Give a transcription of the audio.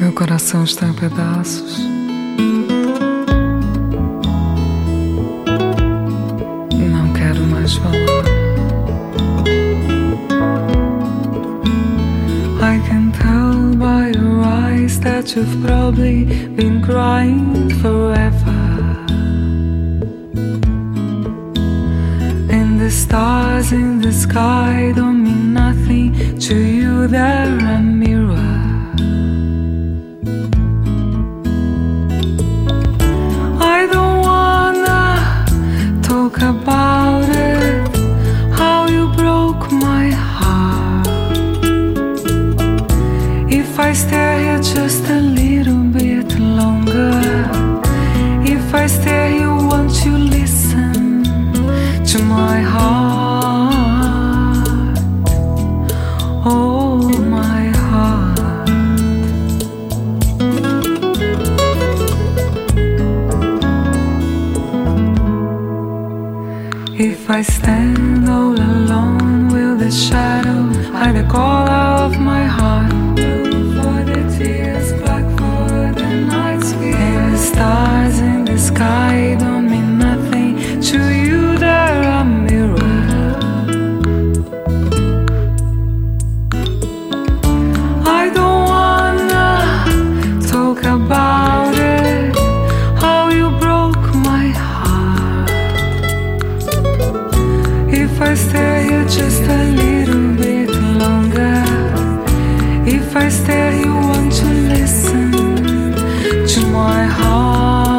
Meu coração está em pedaços. Não quero mais falar. I can tell by your eyes that you've probably been crying forever. In the stars in the sky don't my heart. Oh, my heart. If I stand all alone, will the shadow hide the call? If I stare, you want to listen to my heart.